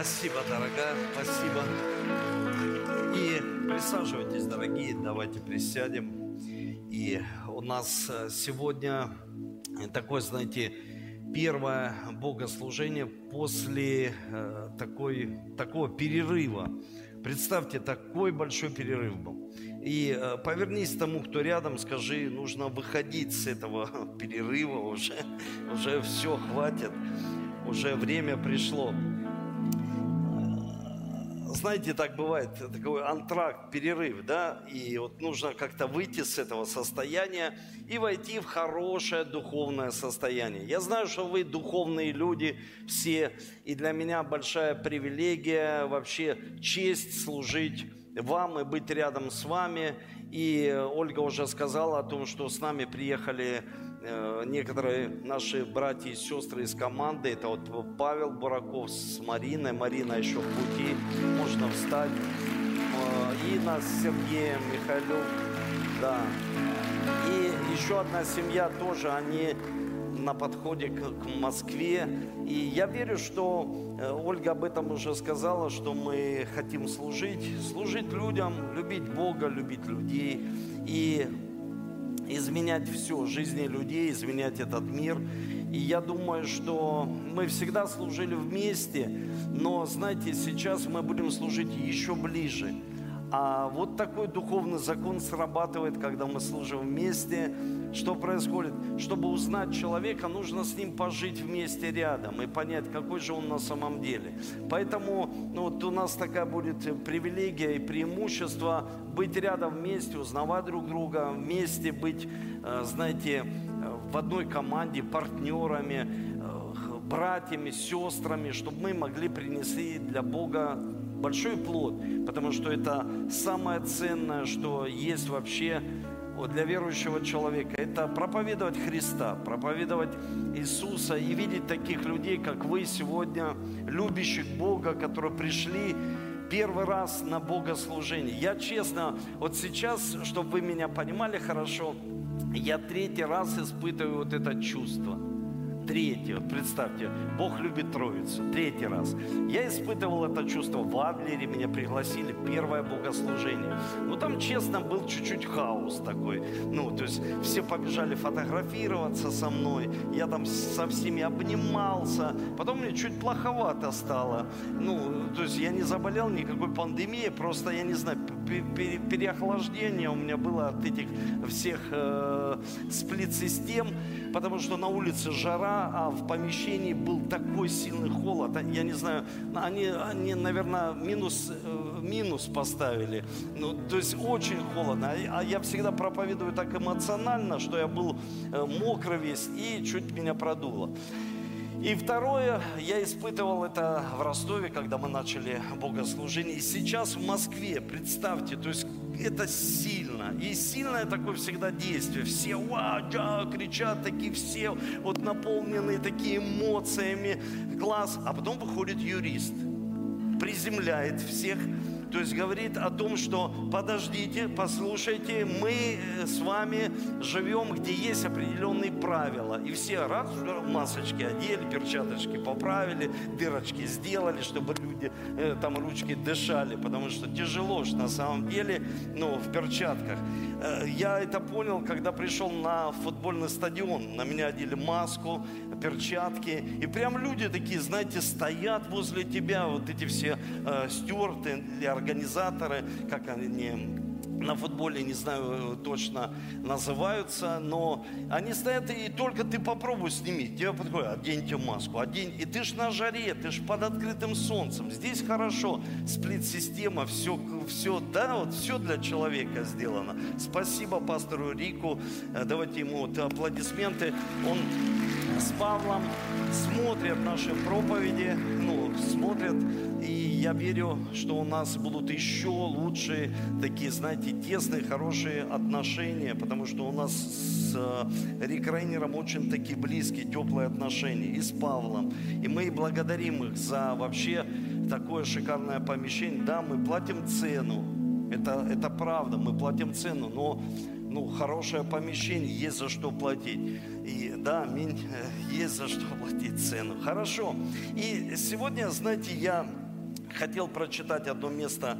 Спасибо, дорогая, спасибо. И присаживайтесь, дорогие, давайте присядем. И у нас э, сегодня такое, знаете, первое богослужение после э, такой, такого перерыва. Представьте, такой большой перерыв был. И э, повернись тому, кто рядом, скажи, нужно выходить с этого перерыва, уже, уже все, хватит, уже время пришло знаете, так бывает, такой антракт, перерыв, да, и вот нужно как-то выйти с этого состояния и войти в хорошее духовное состояние. Я знаю, что вы духовные люди все, и для меня большая привилегия, вообще честь служить вам и быть рядом с вами. И Ольга уже сказала о том, что с нами приехали некоторые наши братья и сестры из команды, это вот Павел Бураков с Мариной, Марина еще в пути, можно встать, э, Инна с Сергеем, Михайлов, да. И еще одна семья тоже, они на подходе к, к Москве. И я верю, что э, Ольга об этом уже сказала, что мы хотим служить, служить людям, любить Бога, любить людей. И изменять все, жизни людей, изменять этот мир. И я думаю, что мы всегда служили вместе, но, знаете, сейчас мы будем служить еще ближе. А вот такой духовный закон срабатывает, когда мы служим вместе. Что происходит? Чтобы узнать человека, нужно с ним пожить вместе рядом и понять, какой же он на самом деле. Поэтому ну, вот у нас такая будет привилегия и преимущество быть рядом вместе, узнавать друг друга, вместе быть, э, знаете, в одной команде, партнерами, э, братьями, сестрами, чтобы мы могли принести для Бога большой плод, потому что это самое ценное, что есть вообще для верующего человека. Это проповедовать Христа, проповедовать Иисуса и видеть таких людей, как вы сегодня, любящих Бога, которые пришли первый раз на богослужение. Я честно, вот сейчас, чтобы вы меня понимали хорошо, я третий раз испытываю вот это чувство – Третий, вот представьте, Бог любит Троицу. Третий раз. Я испытывал это чувство в Адлере, меня пригласили, первое богослужение. Ну, там, честно, был чуть-чуть хаос такой. Ну, то есть все побежали фотографироваться со мной. Я там со всеми обнимался. Потом мне чуть плоховато стало. Ну, то есть я не заболел никакой пандемией, просто, я не знаю, переохлаждение у меня было от этих всех э, сплит-систем, потому что на улице жара, а в помещении был такой сильный холод. Я не знаю, они, они наверное, минус, э, минус поставили. Ну, то есть очень холодно. А, а я всегда проповедую так эмоционально, что я был э, мокрый весь и чуть меня продуло. И второе, я испытывал это в Ростове, когда мы начали богослужение. И сейчас в Москве, представьте, то есть это сильно. И сильное такое всегда действие. Все ва, да, кричат, такие все вот наполненные такими эмоциями, класс. А потом выходит юрист, приземляет всех то есть говорит о том, что подождите, послушайте, мы э, с вами живем, где есть определенные правила. И все раз масочки одели, перчаточки поправили, дырочки сделали, чтобы люди э, там ручки дышали, потому что тяжело же на самом деле, ну, в перчатках. Э, я это понял, когда пришел на футбольный стадион. На меня одели маску, перчатки. И прям люди такие, знаете, стоят возле тебя, вот эти все э, стюарты организаторы, как они на футболе, не знаю точно называются, но они стоят, и только ты попробуй сними, тебе подходят, оденьте маску, одень, и ты ж на жаре, ты ж под открытым солнцем, здесь хорошо, сплит-система, все, все, да, вот все для человека сделано. Спасибо пастору Рику, э, давайте ему вот аплодисменты, он с Павлом смотрят наши проповеди, ну, смотрят, и я верю, что у нас будут еще лучшие такие, знаете, тесные, хорошие отношения, потому что у нас с э, Рик Рейнером очень такие близкие, теплые отношения, и с Павлом. И мы благодарим их за вообще такое шикарное помещение. Да, мы платим цену, это, это правда, мы платим цену, но ну, хорошее помещение, есть за что платить. И да, аминь, есть за что платить цену. Хорошо. И сегодня, знаете, я хотел прочитать одно место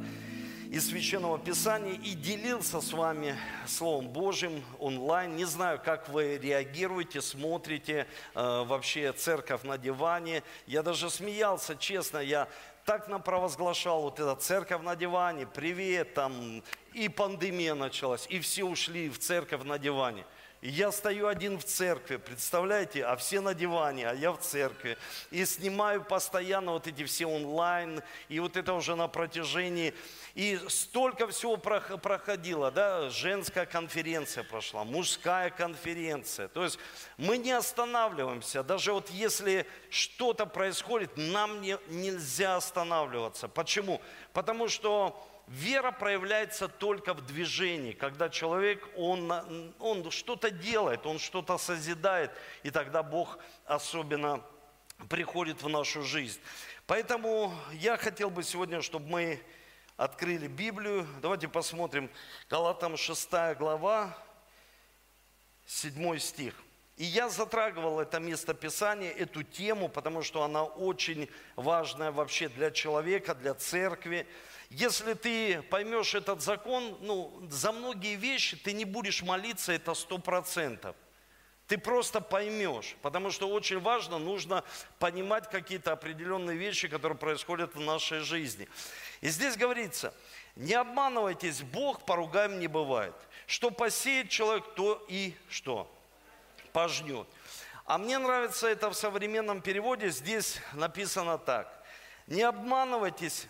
из Священного Писания и делился с вами Словом Божьим онлайн. Не знаю, как вы реагируете, смотрите э, вообще церковь на диване. Я даже смеялся, честно, я так нам провозглашал вот эта церковь на диване, привет, там, и пандемия началась, и все ушли в церковь на диване – и я стою один в церкви, представляете, а все на диване, а я в церкви. И снимаю постоянно вот эти все онлайн, и вот это уже на протяжении. И столько всего проходило, да, женская конференция прошла, мужская конференция. То есть мы не останавливаемся, даже вот если что-то происходит, нам не, нельзя останавливаться. Почему? Потому что Вера проявляется только в движении, когда человек, он, он что-то делает, он что-то созидает, и тогда Бог особенно приходит в нашу жизнь. Поэтому я хотел бы сегодня, чтобы мы открыли Библию. Давайте посмотрим. Галатам 6 глава, 7 стих. И я затрагивал это место Писания, эту тему, потому что она очень важная вообще для человека, для церкви. Если ты поймешь этот закон, ну, за многие вещи ты не будешь молиться, это сто процентов. Ты просто поймешь, потому что очень важно, нужно понимать какие-то определенные вещи, которые происходят в нашей жизни. И здесь говорится, не обманывайтесь, Бог поругаем не бывает. Что посеет человек, то и что? Пожнет. А мне нравится это в современном переводе, здесь написано так. Не обманывайтесь,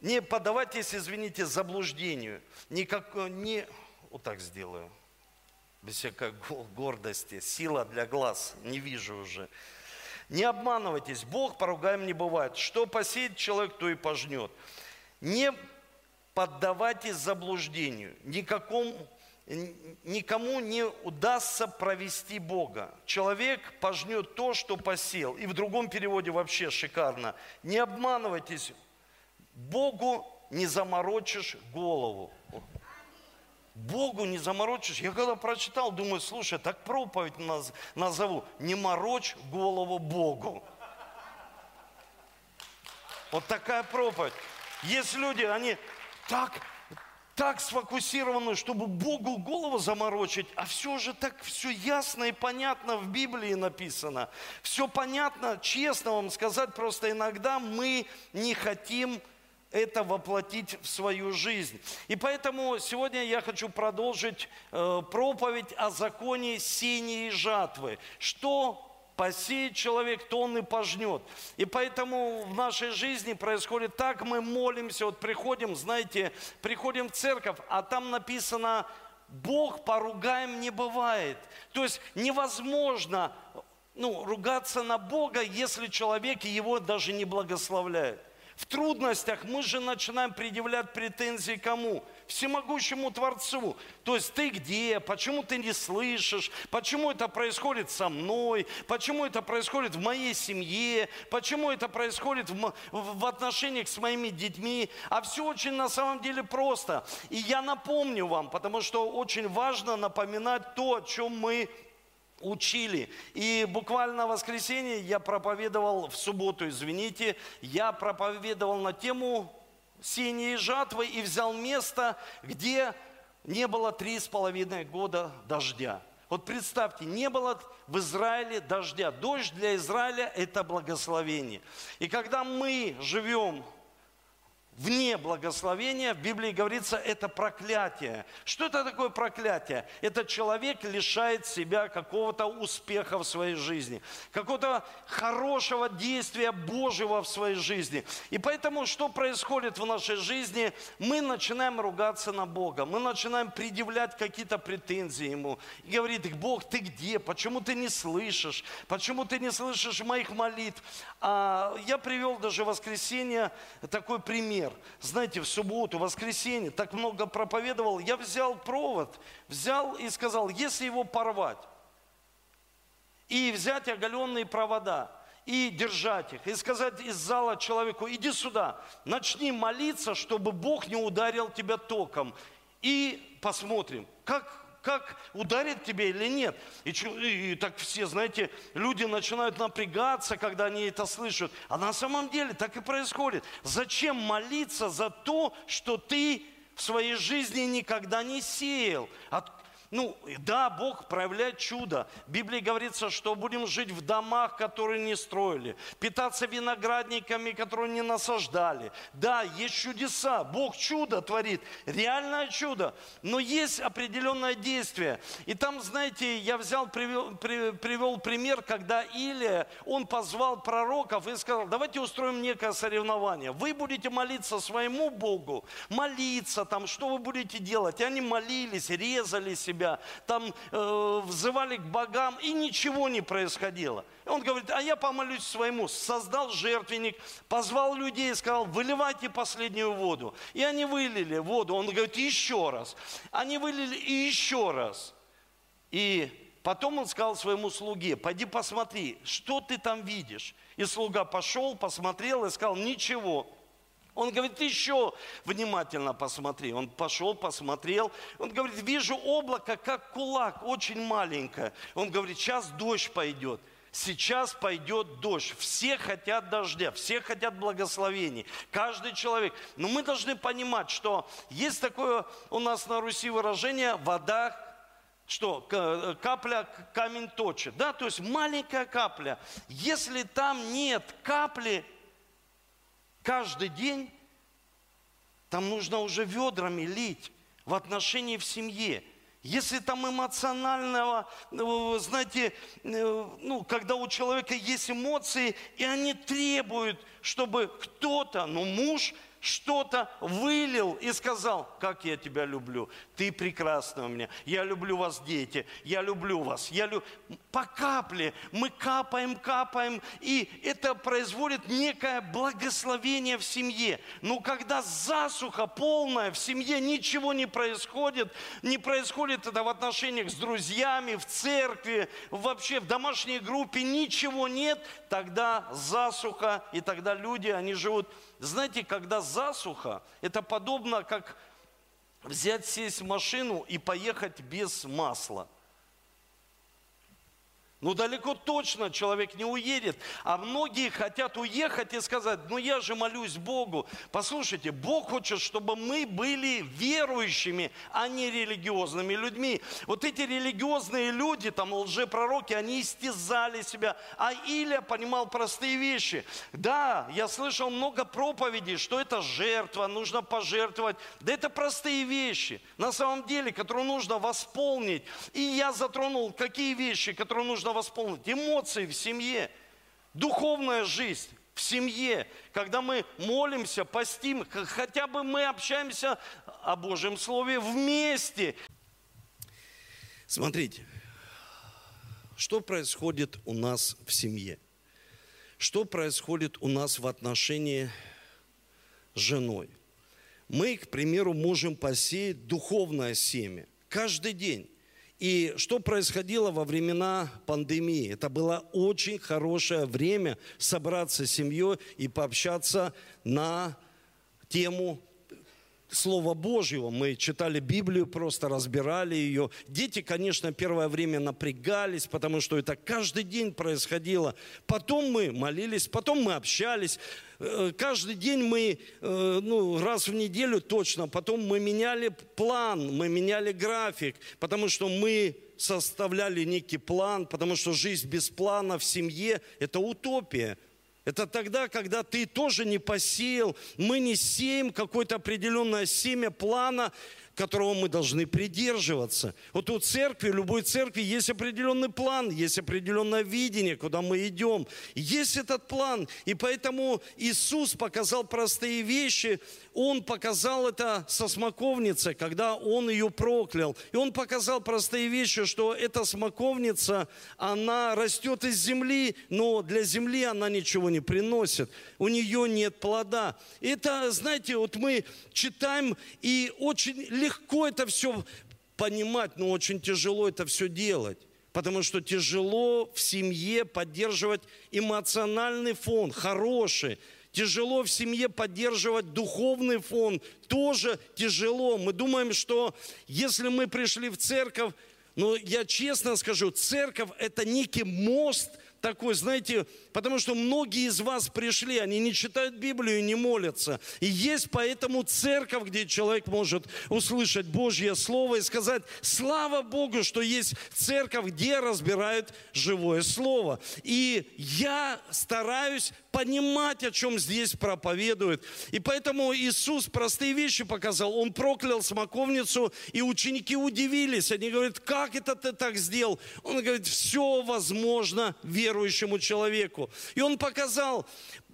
не подавайтесь, извините, заблуждению. Никак, не, вот так сделаю. Без всякой гордости. Сила для глаз. Не вижу уже. Не обманывайтесь. Бог поругаем не бывает. Что посеет человек, то и пожнет. Не поддавайтесь заблуждению. Никакому, никому не удастся провести Бога. Человек пожнет то, что посел. И в другом переводе вообще шикарно. Не обманывайтесь Богу не заморочишь голову. Богу не заморочишь. Я когда прочитал, думаю, слушай, так проповедь наз, назову. Не морочь голову Богу. Вот такая проповедь. Есть люди, они так, так сфокусированы, чтобы Богу голову заморочить, а все же так все ясно и понятно в Библии написано. Все понятно, честно вам сказать, просто иногда мы не хотим это воплотить в свою жизнь. И поэтому сегодня я хочу продолжить э, проповедь о законе синей жатвы. Что посеет человек, то он и пожнет. И поэтому в нашей жизни происходит так, мы молимся, вот приходим, знаете, приходим в церковь, а там написано, Бог поругаем не бывает. То есть невозможно ну, ругаться на Бога, если человек его даже не благословляет. В трудностях мы же начинаем предъявлять претензии кому? Всемогущему Творцу. То есть ты где? Почему ты не слышишь? Почему это происходит со мной? Почему это происходит в моей семье? Почему это происходит в, в отношениях с моими детьми? А все очень на самом деле просто. И я напомню вам, потому что очень важно напоминать то, о чем мы учили. И буквально в воскресенье я проповедовал, в субботу, извините, я проповедовал на тему синей жатвы и взял место, где не было три с половиной года дождя. Вот представьте, не было в Израиле дождя. Дождь для Израиля – это благословение. И когда мы живем вне благословения, в Библии говорится, это проклятие. Что это такое проклятие? Это человек лишает себя какого-то успеха в своей жизни, какого-то хорошего действия Божьего в своей жизни. И поэтому, что происходит в нашей жизни? Мы начинаем ругаться на Бога, мы начинаем предъявлять какие-то претензии Ему. И говорит, Бог, ты где? Почему ты не слышишь? Почему ты не слышишь моих молитв? А я привел даже в воскресенье такой пример пример. Знаете, в субботу, воскресенье так много проповедовал, я взял провод, взял и сказал, если его порвать, и взять оголенные провода, и держать их, и сказать из зала человеку, иди сюда, начни молиться, чтобы Бог не ударил тебя током. И посмотрим, как как ударит тебя или нет. И, и, и так все, знаете, люди начинают напрягаться, когда они это слышат. А на самом деле так и происходит. Зачем молиться за то, что ты в своей жизни никогда не сеял? От, ну, да, Бог проявляет чудо. В Библии говорится, что будем жить в домах, которые не строили, питаться виноградниками, которые не насаждали. Да, есть чудеса, Бог чудо творит, реальное чудо. Но есть определенное действие. И там, знаете, я взял, привел, привел пример, когда Илия, он позвал пророков и сказал, давайте устроим некое соревнование. Вы будете молиться своему Богу, молиться там, что вы будете делать? И они молились, резали себя себя, там э, взывали к богам, и ничего не происходило. Он говорит, а я помолюсь своему. Создал жертвенник, позвал людей и сказал, выливайте последнюю воду. И они вылили воду. Он говорит, еще раз. Они вылили и еще раз. И потом он сказал своему слуге, пойди посмотри, что ты там видишь. И слуга пошел, посмотрел и сказал, ничего. Он говорит, еще внимательно посмотри. Он пошел, посмотрел. Он говорит, вижу облако, как кулак, очень маленькое. Он говорит, сейчас дождь пойдет. Сейчас пойдет дождь. Все хотят дождя, все хотят благословений. Каждый человек. Но мы должны понимать, что есть такое у нас на Руси выражение «вода что капля камень точит. Да, то есть маленькая капля. Если там нет капли, каждый день, там нужно уже ведрами лить в отношении в семье. Если там эмоционального, э, знаете, э, ну, когда у человека есть эмоции, и они требуют, чтобы кто-то, ну, муж что-то вылил и сказал, как я тебя люблю, ты прекрасна у меня, я люблю вас, дети, я люблю вас, я люб... По капле мы капаем, капаем, и это производит некое благословение в семье. Но когда засуха полная в семье, ничего не происходит, не происходит это в отношениях с друзьями, в церкви, вообще в домашней группе, ничего нет, тогда засуха, и тогда люди, они живут знаете, когда засуха, это подобно как взять, сесть в машину и поехать без масла – ну далеко точно человек не уедет. А многие хотят уехать и сказать, ну я же молюсь Богу. Послушайте, Бог хочет, чтобы мы были верующими, а не религиозными людьми. Вот эти религиозные люди, там лжепророки, они истязали себя. А Илия понимал простые вещи. Да, я слышал много проповедей, что это жертва, нужно пожертвовать. Да это простые вещи, на самом деле, которые нужно восполнить. И я затронул, какие вещи, которые нужно нужно восполнить. Эмоции в семье, духовная жизнь в семье, когда мы молимся, постим, хотя бы мы общаемся о Божьем Слове вместе. Смотрите, что происходит у нас в семье? Что происходит у нас в отношении с женой? Мы, к примеру, можем посеять духовное семя каждый день. И что происходило во времена пандемии? Это было очень хорошее время собраться с семьей и пообщаться на тему Слова Божьего. Мы читали Библию, просто разбирали ее. Дети, конечно, первое время напрягались, потому что это каждый день происходило. Потом мы молились, потом мы общались. Э, каждый день мы, э, ну, раз в неделю точно, потом мы меняли план, мы меняли график, потому что мы составляли некий план, потому что жизнь без плана в семье – это утопия – это тогда, когда ты тоже не посеял, мы не сеем какое-то определенное семя плана, которого мы должны придерживаться. Вот у церкви, у любой церкви есть определенный план, есть определенное видение, куда мы идем. Есть этот план, и поэтому Иисус показал простые вещи. Он показал это со смоковницей, когда Он ее проклял. И Он показал простые вещи, что эта смоковница, она растет из земли, но для земли она ничего не приносит. У нее нет плода. Это, знаете, вот мы читаем, и очень легко легко это все понимать, но очень тяжело это все делать. Потому что тяжело в семье поддерживать эмоциональный фон, хороший. Тяжело в семье поддерживать духовный фон. Тоже тяжело. Мы думаем, что если мы пришли в церковь, ну, я честно скажу, церковь – это некий мост – такой, знаете, потому что многие из вас пришли, они не читают Библию и не молятся. И есть поэтому церковь, где человек может услышать Божье Слово и сказать, слава Богу, что есть церковь, где разбирают живое Слово. И я стараюсь понимать, о чем здесь проповедует. И поэтому Иисус простые вещи показал. Он проклял смоковницу, и ученики удивились. Они говорят, как это ты так сделал? Он говорит, все возможно верующему человеку. И он показал,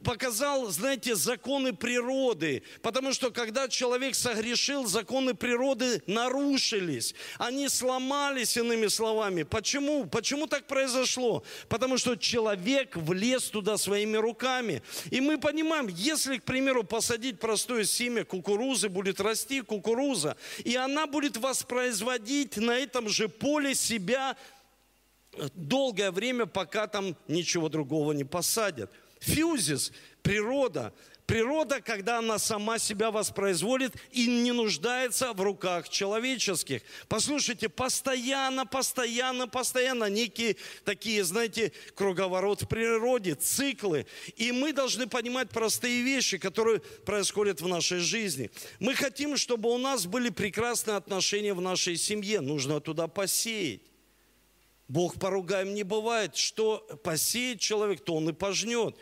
показал, знаете, законы природы. Потому что когда человек согрешил, законы природы нарушились. Они сломались, иными словами. Почему? Почему так произошло? Потому что человек влез туда своими руками. И мы понимаем, если, к примеру, посадить простое семя кукурузы, будет расти кукуруза, и она будет воспроизводить на этом же поле себя долгое время, пока там ничего другого не посадят – Фьюзис, природа. Природа, когда она сама себя воспроизводит и не нуждается в руках человеческих. Послушайте, постоянно, постоянно, постоянно некие такие, знаете, круговорот в природе, циклы. И мы должны понимать простые вещи, которые происходят в нашей жизни. Мы хотим, чтобы у нас были прекрасные отношения в нашей семье. Нужно туда посеять. Бог поругаем не бывает. Что посеет человек, то он и пожнет.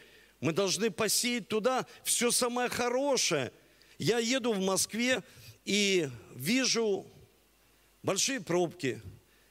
Мы должны посеять туда все самое хорошее. Я еду в Москве и вижу большие пробки,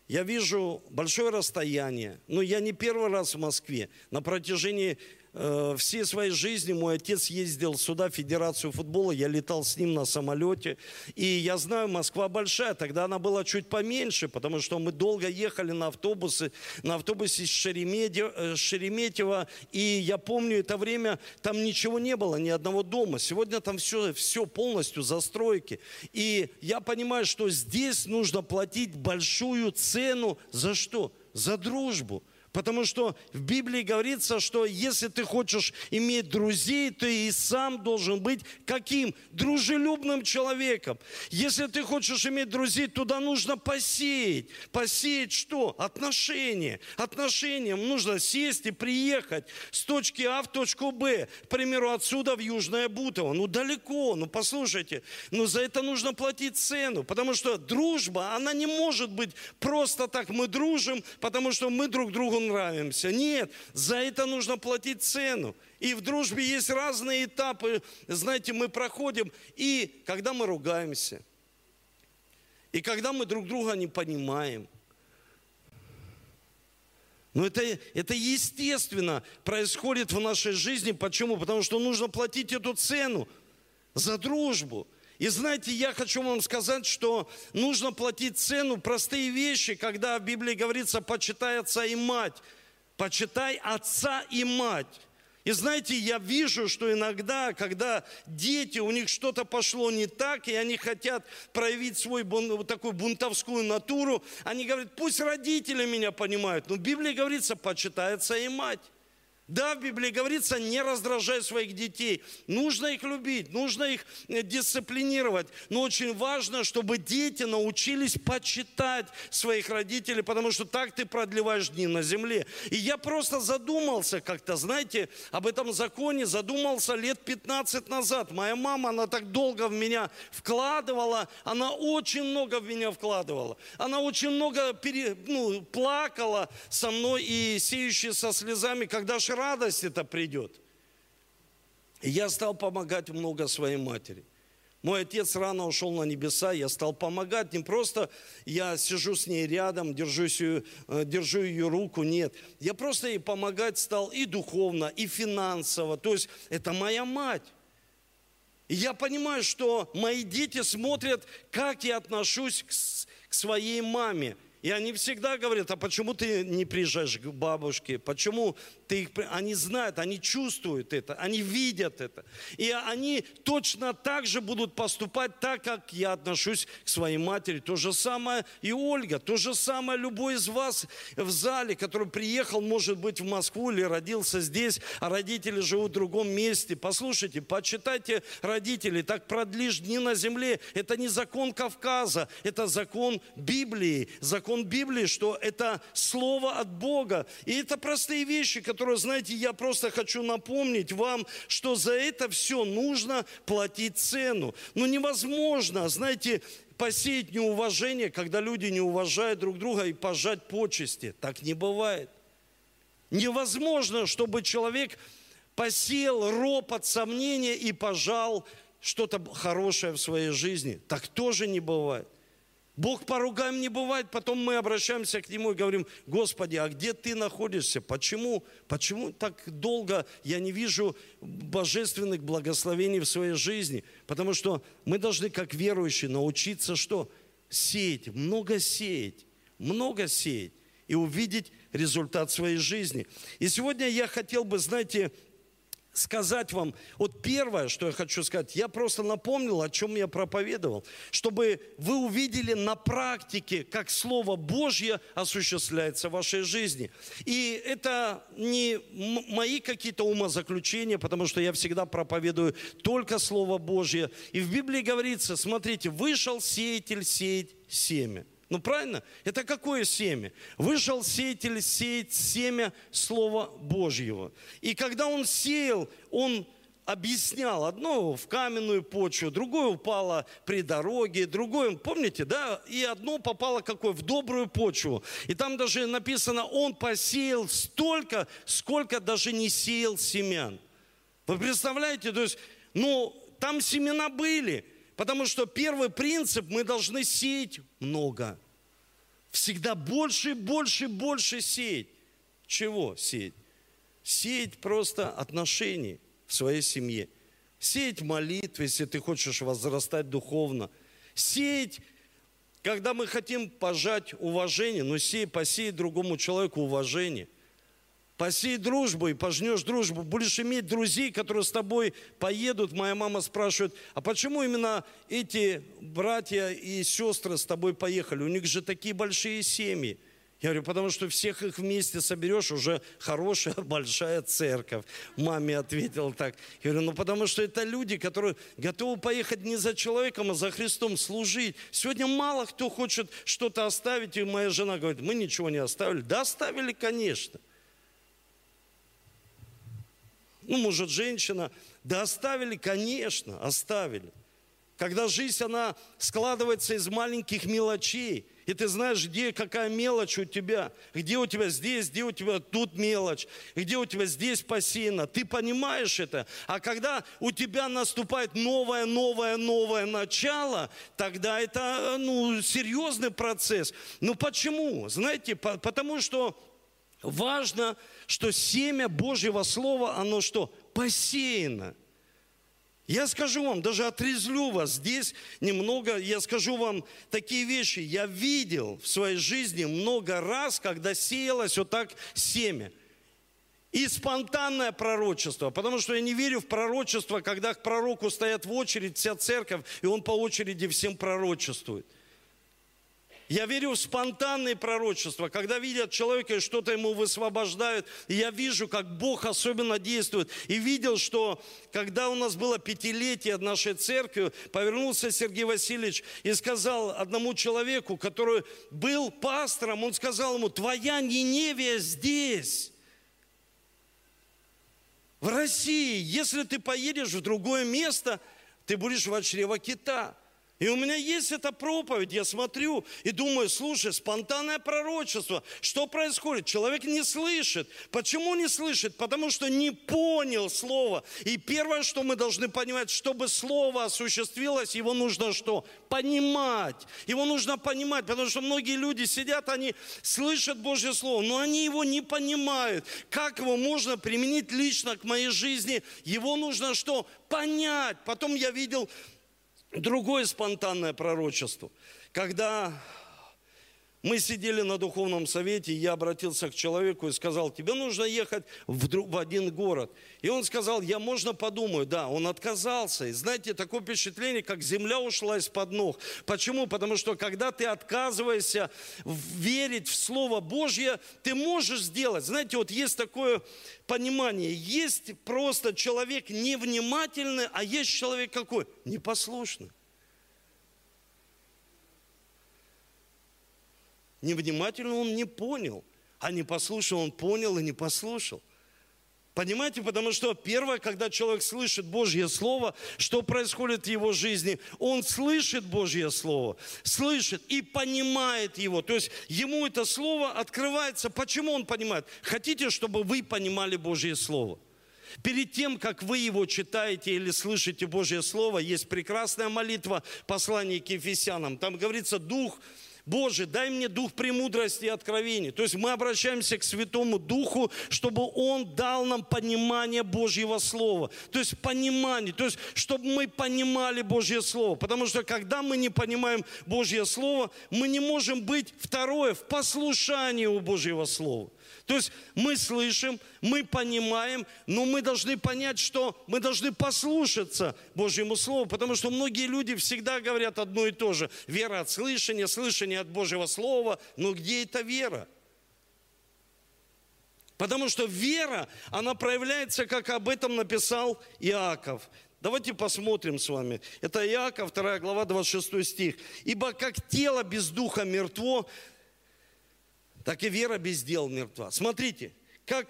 я вижу большое расстояние. Но я не первый раз в Москве. На протяжении Э, всей своей жизни мой отец ездил сюда, в Федерацию футбола, я летал с ним на самолете. И я знаю, Москва большая, тогда она была чуть поменьше, потому что мы долго ехали на автобусы, на автобусе с э, Шереметьево и я помню это время, там ничего не было, ни одного дома. Сегодня там все, все полностью застройки. И я понимаю, что здесь нужно платить большую цену за что? За дружбу. Потому что в Библии говорится, что если ты хочешь иметь друзей, ты и сам должен быть каким? Дружелюбным человеком. Если ты хочешь иметь друзей, туда нужно посеять. Посеять что? Отношения. Отношениям нужно сесть и приехать с точки А в точку Б. К примеру, отсюда в Южное Бутово. Ну, далеко. Ну, послушайте. Но за это нужно платить цену. Потому что дружба, она не может быть просто так. Мы дружим, потому что мы друг другу нравимся. Нет, за это нужно платить цену. И в дружбе есть разные этапы, знаете, мы проходим. И когда мы ругаемся, и когда мы друг друга не понимаем, но это, это естественно происходит в нашей жизни. Почему? Потому что нужно платить эту цену за дружбу. И знаете, я хочу вам сказать, что нужно платить цену, простые вещи, когда в Библии говорится «почитай отца и мать». Почитай отца и мать. И знаете, я вижу, что иногда, когда дети, у них что-то пошло не так, и они хотят проявить свою вот такую бунтовскую натуру, они говорят, пусть родители меня понимают. Но в Библии говорится, почитай отца и мать. Да, в Библии говорится, не раздражай своих детей. Нужно их любить, нужно их э, дисциплинировать. Но очень важно, чтобы дети научились почитать своих родителей, потому что так ты продлеваешь дни на земле. И я просто задумался как-то, знаете, об этом законе, задумался лет 15 назад. Моя мама, она так долго в меня вкладывала, она очень много в меня вкладывала. Она очень много пере, ну, плакала со мной и сеющая со слезами, когда же радость это придет. И я стал помогать много своей матери. Мой отец рано ушел на небеса, я стал помогать. Не просто я сижу с ней рядом, держусь ее, э, держу ее руку, нет. Я просто ей помогать стал и духовно, и финансово. То есть это моя мать. И я понимаю, что мои дети смотрят, как я отношусь к, к своей маме. И они всегда говорят, а почему ты не приезжаешь к бабушке? Почему ты их, они знают, они чувствуют это, они видят это. И они точно так же будут поступать так, как я отношусь к своей матери. То же самое и Ольга, то же самое любой из вас в зале, который приехал, может быть, в Москву или родился здесь, а родители живут в другом месте. Послушайте, почитайте родителей, так продлишь дни на земле. Это не закон Кавказа, это закон Библии. Закон Библии, что это слово от Бога. И это простые вещи, которые, знаете, я просто хочу напомнить вам, что за это все нужно платить цену. Но невозможно, знаете, посеять неуважение, когда люди не уважают друг друга и пожать почести. Так не бывает. Невозможно, чтобы человек посеял ропот, сомнения и пожал что-то хорошее в своей жизни. Так тоже не бывает. Бог поругаем не бывает, потом мы обращаемся к Нему и говорим, Господи, а где Ты находишься? Почему? Почему так долго я не вижу божественных благословений в своей жизни? Потому что мы должны, как верующие, научиться что? Сеять, много сеять, много сеять и увидеть результат своей жизни. И сегодня я хотел бы, знаете, сказать вам, вот первое, что я хочу сказать, я просто напомнил, о чем я проповедовал, чтобы вы увидели на практике, как Слово Божье осуществляется в вашей жизни. И это не мои какие-то умозаключения, потому что я всегда проповедую только Слово Божье. И в Библии говорится, смотрите, вышел сеятель сеять семя. Ну правильно? Это какое семя? Вышел сеятель сеять семя Слова Божьего. И когда он сеял, он объяснял. Одно в каменную почву, другое упало при дороге, другое, помните, да? И одно попало какое? В добрую почву. И там даже написано, он посеял столько, сколько даже не сеял семян. Вы представляете? То есть, ну, там семена были, потому что первый принцип, мы должны сеять много всегда больше и больше и больше сеять. Чего сеять? Сеять просто отношения в своей семье. Сеять молитвы, если ты хочешь возрастать духовно. Сеять, когда мы хотим пожать уважение, но сей, посей другому человеку уважение. Посей дружбу и пожнешь дружбу. Будешь иметь друзей, которые с тобой поедут. Моя мама спрашивает, а почему именно эти братья и сестры с тобой поехали? У них же такие большие семьи. Я говорю, потому что всех их вместе соберешь, уже хорошая большая церковь. Маме ответил так. Я говорю, ну потому что это люди, которые готовы поехать не за человеком, а за Христом служить. Сегодня мало кто хочет что-то оставить, и моя жена говорит, мы ничего не оставили. Да оставили, конечно ну, может, женщина, да оставили, конечно, оставили. Когда жизнь, она складывается из маленьких мелочей, и ты знаешь, где какая мелочь у тебя, где у тебя здесь, где у тебя тут мелочь, где у тебя здесь посеяно. Ты понимаешь это. А когда у тебя наступает новое, новое, новое начало, тогда это ну, серьезный процесс. Ну почему? Знаете, потому что Важно, что семя Божьего Слова, оно что? Посеяно. Я скажу вам, даже отрезлю вас здесь немного, я скажу вам такие вещи. Я видел в своей жизни много раз, когда сеялось вот так семя. И спонтанное пророчество, потому что я не верю в пророчество, когда к пророку стоят в очередь вся церковь, и он по очереди всем пророчествует – я верю в спонтанные пророчества, когда видят человека и что-то ему высвобождают. И я вижу, как Бог особенно действует. И видел, что когда у нас было пятилетие нашей церкви, повернулся Сергей Васильевич и сказал одному человеку, который был пастором, он сказал ему, твоя Ниневия здесь. В России, если ты поедешь в другое место, ты будешь в чрева кита. И у меня есть эта проповедь, я смотрю и думаю, слушай, спонтанное пророчество, что происходит? Человек не слышит. Почему не слышит? Потому что не понял слово. И первое, что мы должны понимать, чтобы слово осуществилось, его нужно что? Понимать. Его нужно понимать, потому что многие люди сидят, они слышат Божье Слово, но они его не понимают. Как его можно применить лично к моей жизни? Его нужно что? Понять. Потом я видел Другое спонтанное пророчество, когда Мы сидели на духовном совете, и я обратился к человеку и сказал, тебе нужно ехать в, в один город. И он сказал, я можно подумаю. Да, он отказался. И знаете, такое впечатление, как земля ушла из-под ног. Почему? Потому что когда ты отказываешься верить в Слово Божье, ты можешь сделать. Знаете, вот есть такое понимание. Есть просто человек невнимательный, а есть человек какой? Непослушный. Невнимательно он не понял, а не послушал, он понял и не послушал. Понимаете, потому что первое, когда человек слышит Божье Слово, что происходит в его жизни? Он слышит Божье Слово, слышит и понимает его. То есть ему это Слово открывается. Почему он понимает? Хотите, чтобы вы понимали Божье Слово? Перед тем, как вы его читаете или слышите Божье Слово, есть прекрасная молитва послания к Ефесянам. Там говорится, Дух Боже, дай мне дух премудрости и откровения. То есть мы обращаемся к Святому Духу, чтобы Он дал нам понимание Божьего Слова. То есть понимание, то есть чтобы мы понимали Божье Слово. Потому что когда мы не понимаем Божье Слово, мы не можем быть, второе, в послушании у Божьего Слова. То есть мы слышим, мы понимаем, но мы должны понять, что мы должны послушаться Божьему Слову, потому что многие люди всегда говорят одно и то же. Вера от слышания, слышание от Божьего Слова. Но где эта вера? Потому что вера, она проявляется, как об этом написал Иаков. Давайте посмотрим с вами. Это Иаков, 2 глава, 26 стих. «Ибо как тело без духа мертво, так и вера без дел мертва. Смотрите, как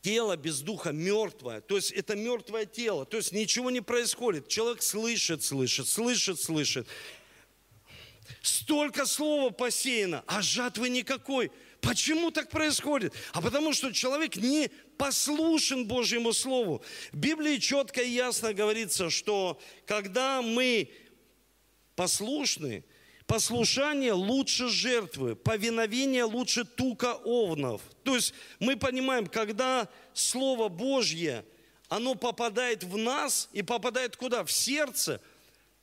тело без духа мертвое, то есть это мертвое тело, то есть ничего не происходит. Человек слышит, слышит, слышит, слышит. Столько слова посеяно, а жатвы никакой. Почему так происходит? А потому что человек не послушен Божьему Слову. В Библии четко и ясно говорится, что когда мы послушны, Послушание лучше жертвы, повиновение лучше тука овнов. То есть мы понимаем, когда Слово Божье, оно попадает в нас и попадает куда? В сердце –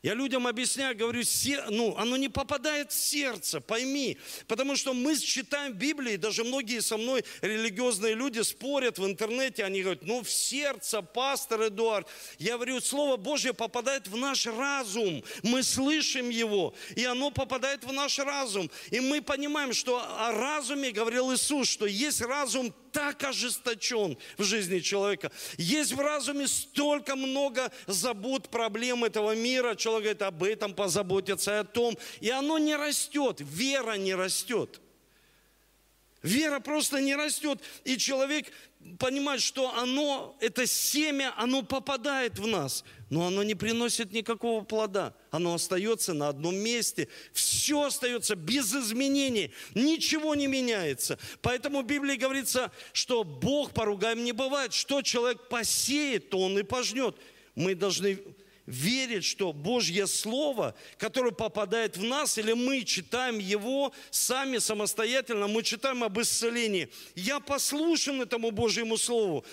я людям объясняю, говорю, ну, оно не попадает в сердце, пойми. Потому что мы читаем Библии, даже многие со мной религиозные люди спорят в интернете, они говорят, ну, в сердце, пастор Эдуард. Я говорю, Слово Божье попадает в наш разум, мы слышим его, и оно попадает в наш разум. И мы понимаем, что о разуме говорил Иисус, что есть разум так ожесточен в жизни человека. Есть в разуме столько много забот, проблем этого мира. Человек говорит, об этом позаботиться о том. И оно не растет, вера не растет. Вера просто не растет. И человек понимать, что оно, это семя, оно попадает в нас, но оно не приносит никакого плода. Оно остается на одном месте. Все остается без изменений. Ничего не меняется. Поэтому в Библии говорится, что Бог поругаем не бывает. Что человек посеет, то он и пожнет. Мы должны верить, что Божье Слово, которое попадает в нас, или мы читаем его сами самостоятельно, мы читаем об исцелении. Я послушен этому Божьему Слову.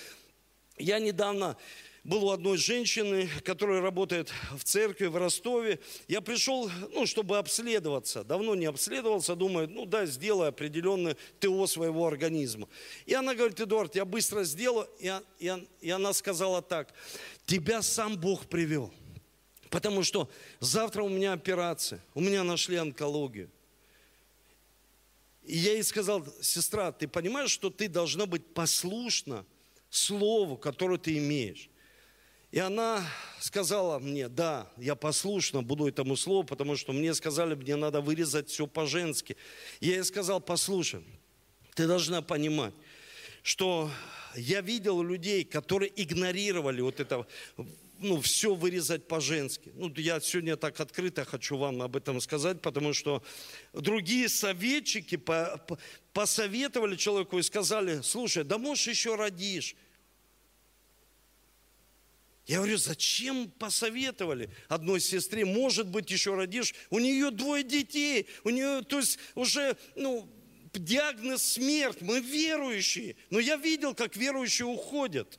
Я недавно был у одной женщины, которая работает в церкви в Ростове. Я пришел, ну, чтобы обследоваться. Давно не обследовался, думаю, ну да, сделаю определенное ТО своего организма. И она говорит, Эдуард, я быстро сделаю. И, и, и она сказала так, тебя сам Бог привел. Потому что завтра у меня операция, у меня нашли онкологию. И я ей сказал, сестра, ты понимаешь, что ты должна быть послушна слову, которое ты имеешь. И она сказала мне, да, я послушна буду этому слову, потому что мне сказали, мне надо вырезать все по-женски. Я ей сказал, послушай, ты должна понимать, что я видел людей, которые игнорировали вот это ну, все вырезать по-женски. Ну, я сегодня так открыто хочу вам об этом сказать, потому что другие советчики по, по, посоветовали человеку и сказали, слушай, да можешь еще родишь. Я говорю, зачем посоветовали одной сестре, может быть, еще родишь? У нее двое детей, у нее, то есть уже, ну, диагноз смерть, мы верующие. Но я видел, как верующие уходят.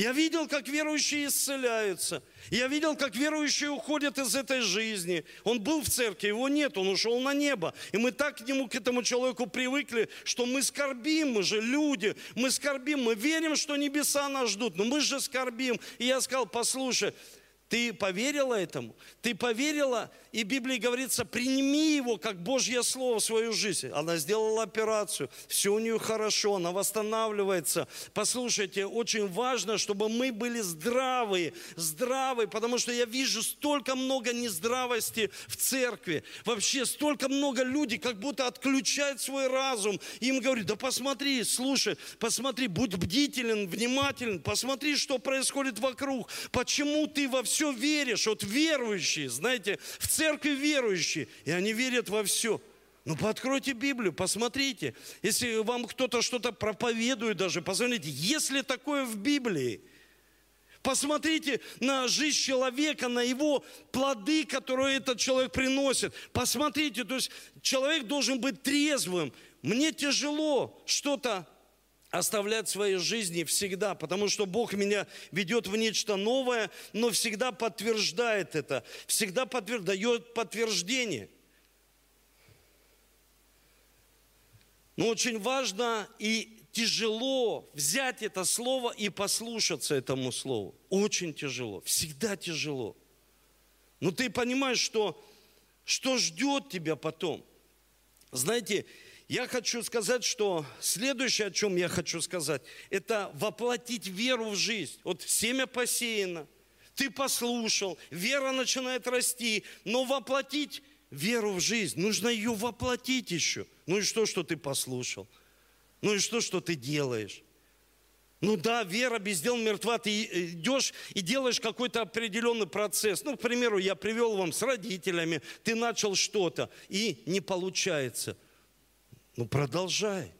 Я видел, как верующие исцеляются. Я видел, как верующие уходят из этой жизни. Он был в церкви, его нет, он ушел на небо. И мы так к нему, к этому человеку привыкли, что мы скорбим, мы же люди, мы скорбим, мы верим, что небеса нас ждут, но мы же скорбим. И я сказал, послушай, ты поверила этому? Ты поверила? И в Библии говорится, прими его как Божье Слово в свою жизнь. Она сделала операцию, все у нее хорошо, она восстанавливается. Послушайте, очень важно, чтобы мы были здравые, здравые, потому что я вижу столько много нездравости в церкви. Вообще столько много людей как будто отключают свой разум. Им говорю, да посмотри, слушай, посмотри, будь бдителен, внимателен, посмотри, что происходит вокруг. Почему ты во все все веришь, вот верующие, знаете, в церкви верующие, и они верят во все. Ну, пооткройте Библию, посмотрите. Если вам кто-то что-то проповедует даже, посмотрите, есть ли такое в Библии? Посмотрите на жизнь человека, на его плоды, которые этот человек приносит. Посмотрите, то есть человек должен быть трезвым. Мне тяжело что-то оставлять в своей жизни всегда, потому что Бог меня ведет в нечто новое, но всегда подтверждает это, всегда подтверждает, дает подтверждение. Но очень важно и тяжело взять это слово и послушаться этому слову. Очень тяжело, всегда тяжело. Но ты понимаешь, что, что ждет тебя потом. Знаете, я хочу сказать, что следующее, о чем я хочу сказать, это воплотить веру в жизнь. Вот семя посеяно, ты послушал, вера начинает расти, но воплотить веру в жизнь, нужно ее воплотить еще. Ну и что, что ты послушал? Ну и что, что ты делаешь? Ну да, вера без дел мертва. Ты идешь и делаешь какой-то определенный процесс. Ну, к примеру, я привел вам с родителями, ты начал что-то, и не получается – ну продолжай.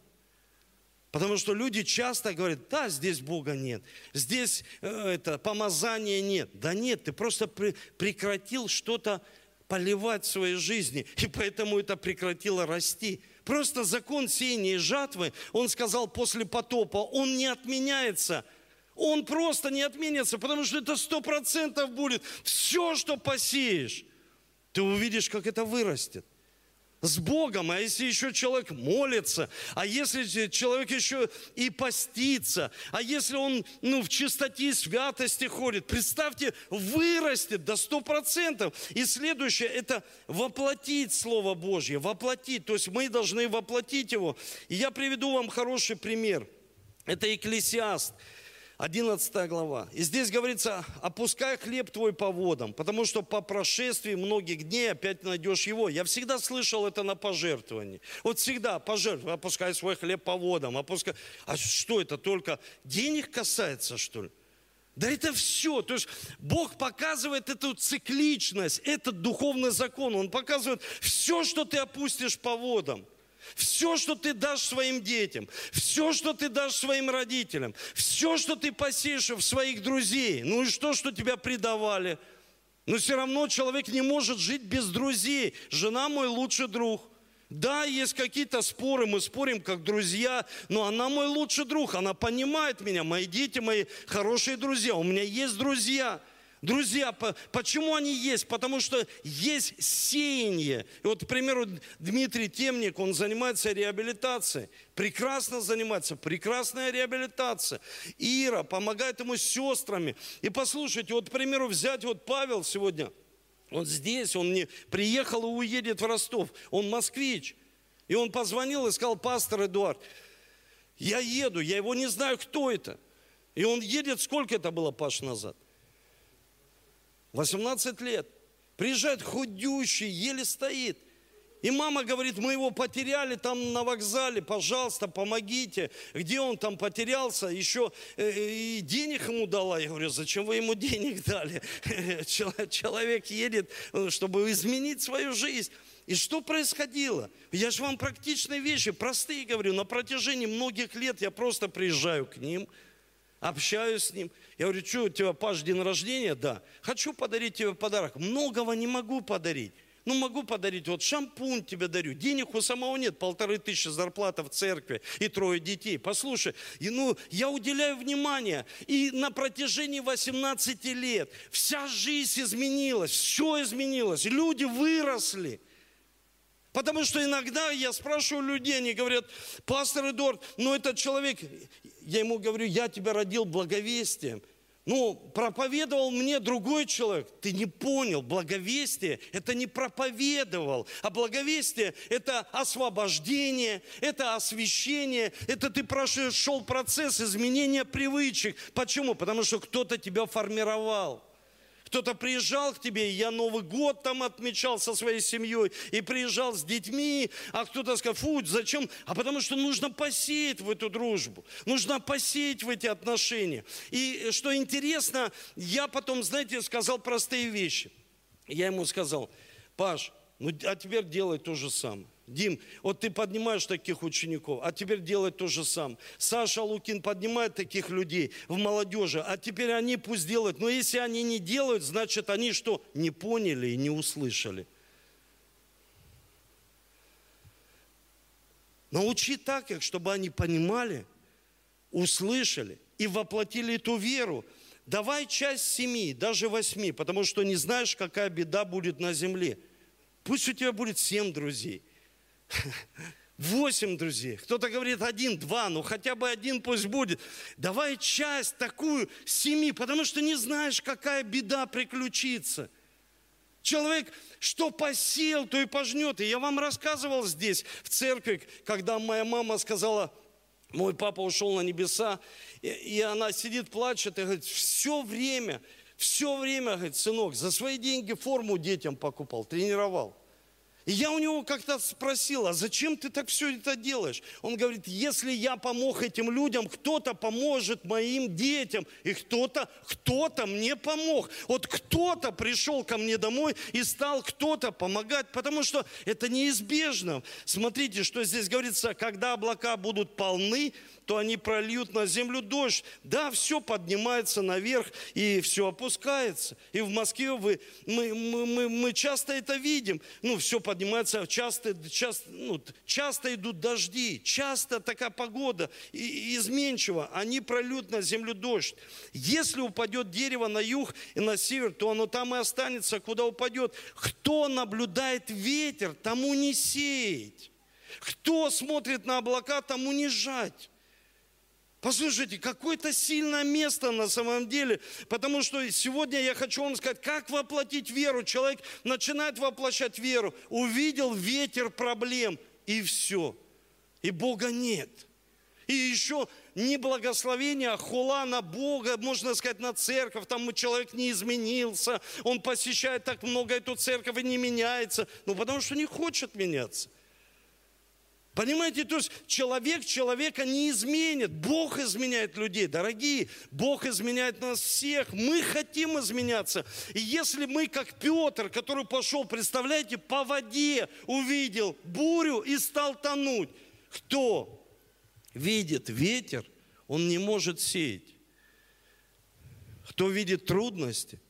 Потому что люди часто говорят, да, здесь Бога нет, здесь э, это помазания нет. Да нет, ты просто при, прекратил что-то поливать в своей жизни, и поэтому это прекратило расти. Просто закон сеяния и жатвы, он сказал после потопа, он не отменяется. Он просто не отменится, потому что это сто процентов будет. Все, что посеешь, ты увидишь, как это вырастет с Богом, а если еще человек молится, а если человек еще и постится, а если он ну, в чистоте и святости ходит, представьте, вырастет до сто процентов. И следующее – это воплотить Слово Божье, воплотить. То есть мы должны воплотить его. И я приведу вам хороший пример. Это Екклесиаст. 11 глава. И здесь говорится, опускай хлеб твой по водам, потому что по прошествии многих дней опять найдешь его. Я всегда слышал это на пожертвовании. Вот всегда пожертвуй, опускай свой хлеб по водам. Опускай. А что это, только денег касается, что ли? Да это все. То есть Бог показывает эту цикличность, этот духовный закон. Он показывает все, что ты опустишь по водам – все, что ты дашь своим детям, все, что ты дашь своим родителям, все, что ты посеешь в своих друзей, ну и что, что тебя предавали. Но все равно человек не может жить без друзей. Жена мой лучший друг. Да, есть какие-то споры, мы спорим как друзья, но она мой лучший друг, она понимает меня, мои дети, мои хорошие друзья. У меня есть друзья. Друзья, почему они есть? Потому что есть сеяние. И вот, к примеру, Дмитрий Темник, он занимается реабилитацией. Прекрасно занимается, прекрасная реабилитация. Ира помогает ему с сестрами. И послушайте, вот, к примеру, взять вот Павел сегодня. Он здесь, он не приехал и уедет в Ростов. Он москвич. И он позвонил и сказал, пастор Эдуард, я еду, я его не знаю, кто это. И он едет, сколько это было, Паш, назад? 18 лет. Приезжает худющий, еле стоит. И мама говорит, мы его потеряли там на вокзале, пожалуйста, помогите. Где он там потерялся? Еще э, и денег ему дала. Я говорю, зачем вы ему денег дали? Человек едет, э, чтобы изменить свою жизнь. И что происходило? Я же вам практичные вещи, простые говорю. На протяжении многих лет я просто приезжаю к ним – общаюсь с ним. Я говорю, что у тебя, Паш, день рождения? Да. Хочу подарить тебе подарок. Многого не могу подарить. Ну, могу подарить, вот шампунь тебе дарю. Денег у самого нет, полторы тысячи зарплата в церкви и трое детей. Послушай, и, ну, я уделяю внимание. И на протяжении 18 лет вся жизнь изменилась, все изменилось. Люди выросли. Потому что иногда я спрашиваю людей, они говорят, пастор Эдуард, ну этот человек, я ему говорю, я тебя родил благовестием. Ну, проповедовал мне другой человек. Ты не понял, благовестие – это не проповедовал, а благовестие – это освобождение, это освящение, это ты прошел процесс изменения привычек. Почему? Потому что кто-то тебя формировал. Кто-то приезжал к тебе, я Новый год там отмечал со своей семьей, и приезжал с детьми, а кто-то сказал, фу, зачем? А потому что нужно посеять в эту дружбу, нужно посеять в эти отношения. И что интересно, я потом, знаете, сказал простые вещи. Я ему сказал, Паш, ну а теперь делай то же самое. Дим, вот ты поднимаешь таких учеников, а теперь делай то же самое. Саша Лукин поднимает таких людей в молодежи, а теперь они пусть делают. Но если они не делают, значит они что? Не поняли и не услышали. Научи так их, чтобы они понимали, услышали и воплотили эту веру. Давай часть семи, даже восьми, потому что не знаешь, какая беда будет на земле. Пусть у тебя будет семь друзей – Восемь друзей. Кто-то говорит один, два, ну хотя бы один пусть будет. Давай часть такую семи, потому что не знаешь, какая беда приключится. Человек, что посел, то и пожнет. И я вам рассказывал здесь, в церкви, когда моя мама сказала, мой папа ушел на небеса, и, и она сидит, плачет, и говорит, все время, все время, говорит, сынок, за свои деньги форму детям покупал, тренировал. И я у него как-то спросил, а зачем ты так все это делаешь? Он говорит, если я помог этим людям, кто-то поможет моим детям, и кто-то, кто-то мне помог. Вот кто-то пришел ко мне домой и стал кто-то помогать, потому что это неизбежно. Смотрите, что здесь говорится, когда облака будут полны, то они прольют на землю дождь. Да, все поднимается наверх и все опускается. И в Москве вы, мы, мы, мы, мы часто это видим. Ну, все поднимается, часто, часто, ну, часто идут дожди, часто такая погода и, изменчива. Они прольют на землю дождь. Если упадет дерево на юг и на север, то оно там и останется, куда упадет. Кто наблюдает ветер, тому не сеять. Кто смотрит на облака, тому не жать. Послушайте, какое-то сильное место на самом деле, потому что сегодня я хочу вам сказать, как воплотить веру. Человек начинает воплощать веру, увидел ветер проблем, и все. И Бога нет. И еще не благословение, а хула на Бога, можно сказать, на церковь. Там человек не изменился, он посещает так много эту церковь и не меняется. Ну, потому что не хочет меняться. Понимаете, то есть человек человека не изменит. Бог изменяет людей, дорогие. Бог изменяет нас всех. Мы хотим изменяться. И если мы, как Петр, который пошел, представляете, по воде увидел бурю и стал тонуть. Кто видит ветер, он не может сеять. Кто видит трудности,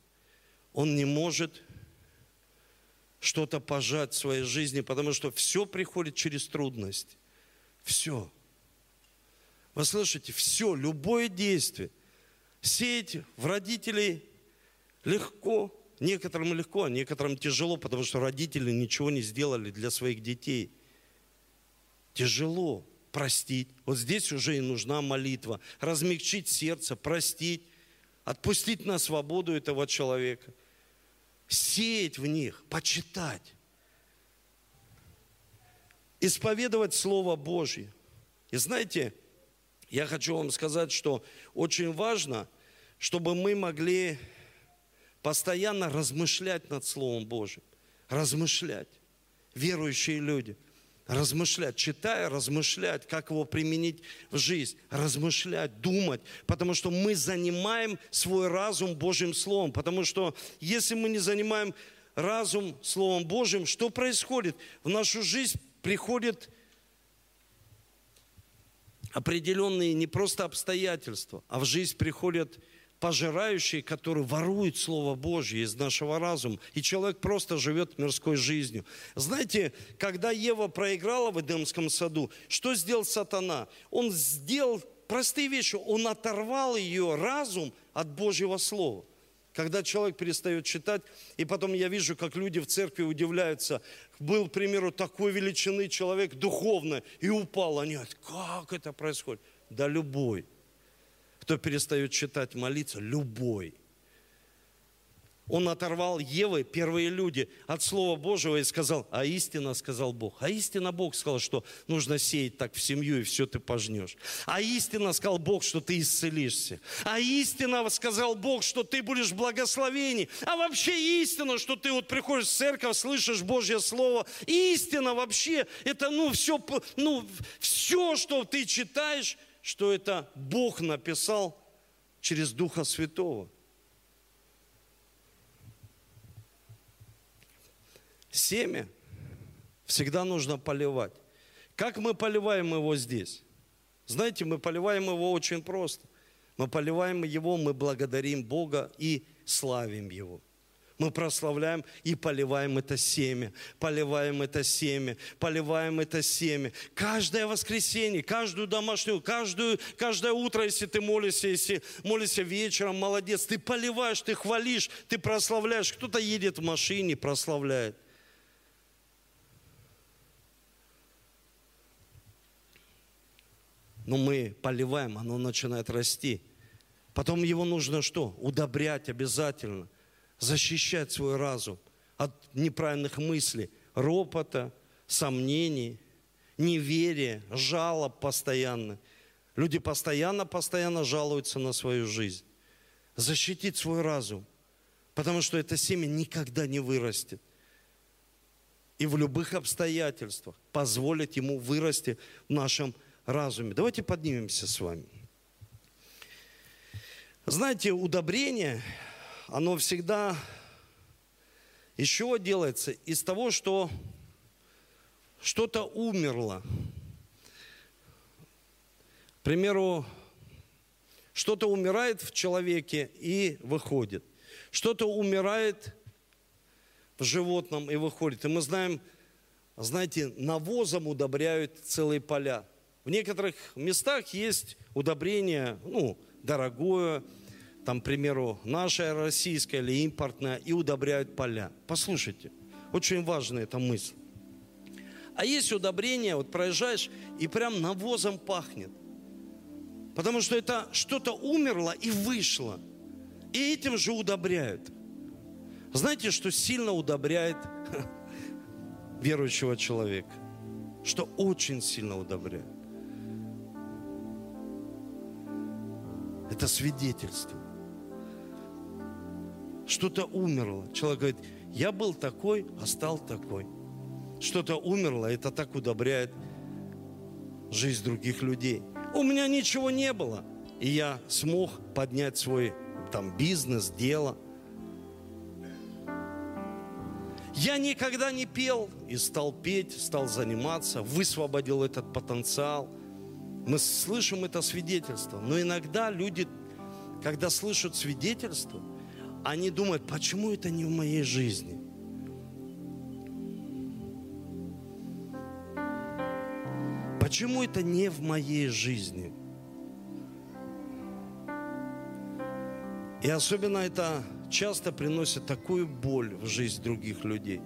он не может что-то пожать в своей жизни, потому что все приходит через трудность. Все. Вы слышите, все, любое действие. Сеять в родителей легко, некоторым легко, а некоторым тяжело, потому что родители ничего не сделали для своих детей. Тяжело простить. Вот здесь уже и нужна молитва. Размягчить сердце, простить, отпустить на свободу этого человека сеять в них, почитать, исповедовать Слово Божье. И знаете, я хочу вам сказать, что очень важно, чтобы мы могли постоянно размышлять над Словом Божьим. Размышлять. Верующие люди – размышлять, читая, размышлять, как его применить в жизнь, размышлять, думать, потому что мы занимаем свой разум Божьим Словом, потому что если мы не занимаем разум Словом Божьим, что происходит? В нашу жизнь приходят определенные не просто обстоятельства, а в жизнь приходят пожирающие, которые воруют Слово Божье из нашего разума. И человек просто живет мирской жизнью. Знаете, когда Ева проиграла в Эдемском саду, что сделал сатана? Он сделал простые вещи. Он оторвал ее разум от Божьего Слова. Когда человек перестает читать, и потом я вижу, как люди в церкви удивляются. Был, к примеру, такой величины человек духовно, и упал. Они говорят, как это происходит? Да любой, кто перестает читать, молиться, любой – он оторвал Евы, первые люди, от Слова Божьего и сказал, а истина, сказал Бог. А истина Бог сказал, что нужно сеять так в семью, и все ты пожнешь. А истина сказал Бог, что ты исцелишься. А истина сказал Бог, что ты будешь благословений. А вообще истина, что ты вот приходишь в церковь, слышишь Божье Слово. Истина вообще, это ну все, ну, все, что ты читаешь, что это Бог написал через Духа Святого. Семя всегда нужно поливать. Как мы поливаем его здесь? Знаете, мы поливаем его очень просто. Мы поливаем его, мы благодарим Бога и славим Его. Мы прославляем и поливаем это семя, поливаем это семя, поливаем это семя. Каждое воскресенье, каждую домашнюю, каждую, каждое утро, если ты молишься, если молишься вечером, молодец, ты поливаешь, ты хвалишь, ты прославляешь. Кто-то едет в машине, прославляет. но мы поливаем, оно начинает расти. Потом его нужно что? Удобрять обязательно, защищать свой разум от неправильных мыслей, ропота, сомнений, неверия, жалоб постоянно. Люди постоянно-постоянно жалуются на свою жизнь. Защитить свой разум, потому что это семя никогда не вырастет. И в любых обстоятельствах позволить ему вырасти в нашем разуме. Давайте поднимемся с вами. Знаете, удобрение, оно всегда еще делается из того, что что-то умерло. К примеру, что-то умирает в человеке и выходит. Что-то умирает в животном и выходит. И мы знаем, знаете, навозом удобряют целые поля. В некоторых местах есть удобрение, ну, дорогое, там, к примеру, наше российское или импортное, и удобряют поля. Послушайте, очень важная эта мысль. А есть удобрение, вот проезжаешь, и прям навозом пахнет. Потому что это что-то умерло и вышло. И этим же удобряют. Знаете, что сильно удобряет верующего человека? Что очень сильно удобряет. Это свидетельство. Что-то умерло. Человек говорит, я был такой, а стал такой. Что-то умерло, это так удобряет жизнь других людей. У меня ничего не было. И я смог поднять свой там бизнес, дело. Я никогда не пел и стал петь, стал заниматься, высвободил этот потенциал – мы слышим это свидетельство. Но иногда люди, когда слышат свидетельство, они думают, почему это не в моей жизни? Почему это не в моей жизни? И особенно это часто приносит такую боль в жизнь других людей.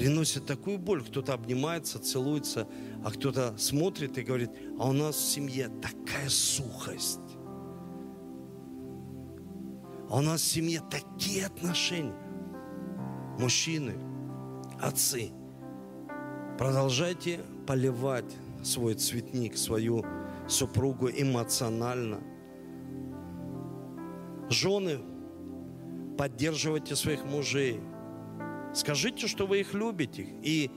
приносит такую боль. Кто-то обнимается, целуется, а кто-то смотрит и говорит, а у нас в семье такая сухость. А у нас в семье такие отношения. Мужчины, отцы, продолжайте поливать свой цветник, свою супругу эмоционально. Жены, поддерживайте своих мужей – Скажите, что вы их любите. И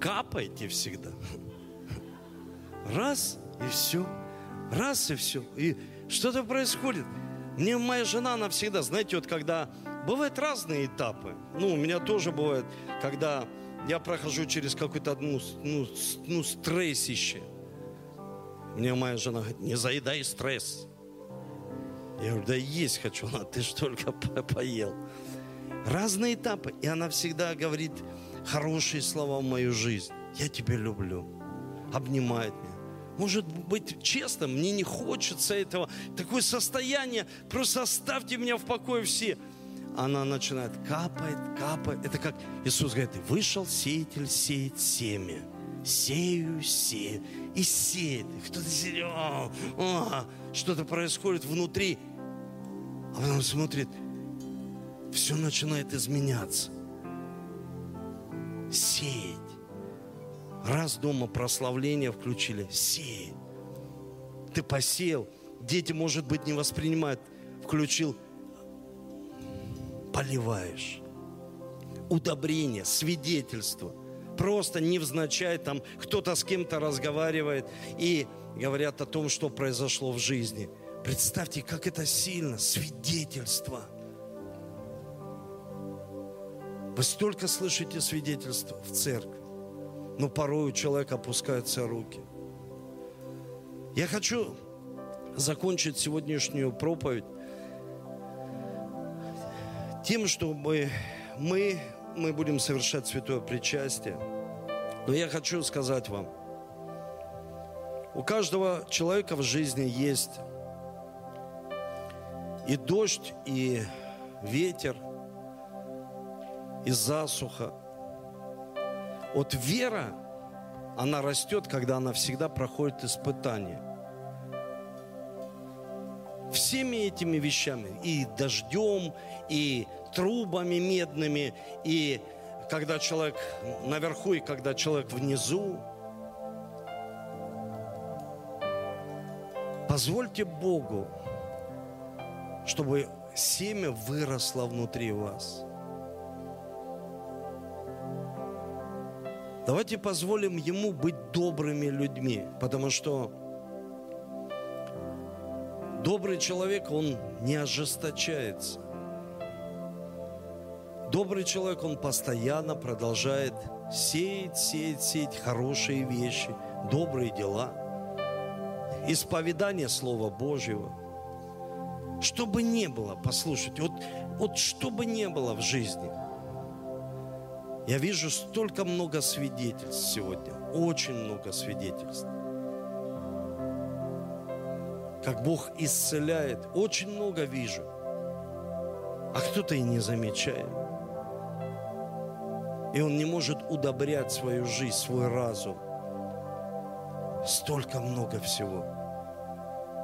капайте всегда. Раз и все. Раз и все. И что-то происходит. Мне моя жена, она всегда, знаете, вот когда... Бывают разные этапы. Ну, у меня тоже бывает, когда я прохожу через какое-то одну, ну, ну, стрессище. Мне моя жена говорит, не заедай стресс. Я говорю, да есть хочу, она, ты ж только поел. Разные этапы. И она всегда говорит хорошие слова в мою жизнь. Я тебя люблю. Обнимает меня. Может быть, честно, мне не хочется этого. Такое состояние. Просто оставьте меня в покое все. Она начинает капает, капает. Это как Иисус говорит, вышел сеятель сеять семя. Сею, сею. И сеет. Кто-то сидит, что-то происходит внутри. А потом смотрит, все начинает изменяться. Сеять. Раз дома прославление включили, сеять. Ты посеял, дети, может быть, не воспринимают, включил, поливаешь. Удобрение, свидетельство. Просто невзначай там кто-то с кем-то разговаривает и говорят о том, что произошло в жизни. Представьте, как это сильно, свидетельство – вы столько слышите свидетельств в церкви, но порой у человека опускаются руки. Я хочу закончить сегодняшнюю проповедь тем, чтобы мы, мы будем совершать святое причастие. Но я хочу сказать вам, у каждого человека в жизни есть и дождь, и ветер – и засуха. Вот вера, она растет, когда она всегда проходит испытания. Всеми этими вещами, и дождем, и трубами медными, и когда человек наверху, и когда человек внизу. Позвольте Богу, чтобы семя выросло внутри вас – Давайте позволим Ему быть добрыми людьми, потому что добрый человек, он не ожесточается. Добрый человек, он постоянно продолжает сеять, сеять, сеять хорошие вещи, добрые дела, исповедание Слова Божьего. Что бы ни было, послушайте, вот, вот что бы ни было в жизни – я вижу столько много свидетельств сегодня, очень много свидетельств. Как Бог исцеляет, очень много вижу. А кто-то и не замечает. И он не может удобрять свою жизнь, свой разум. Столько много всего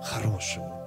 хорошего.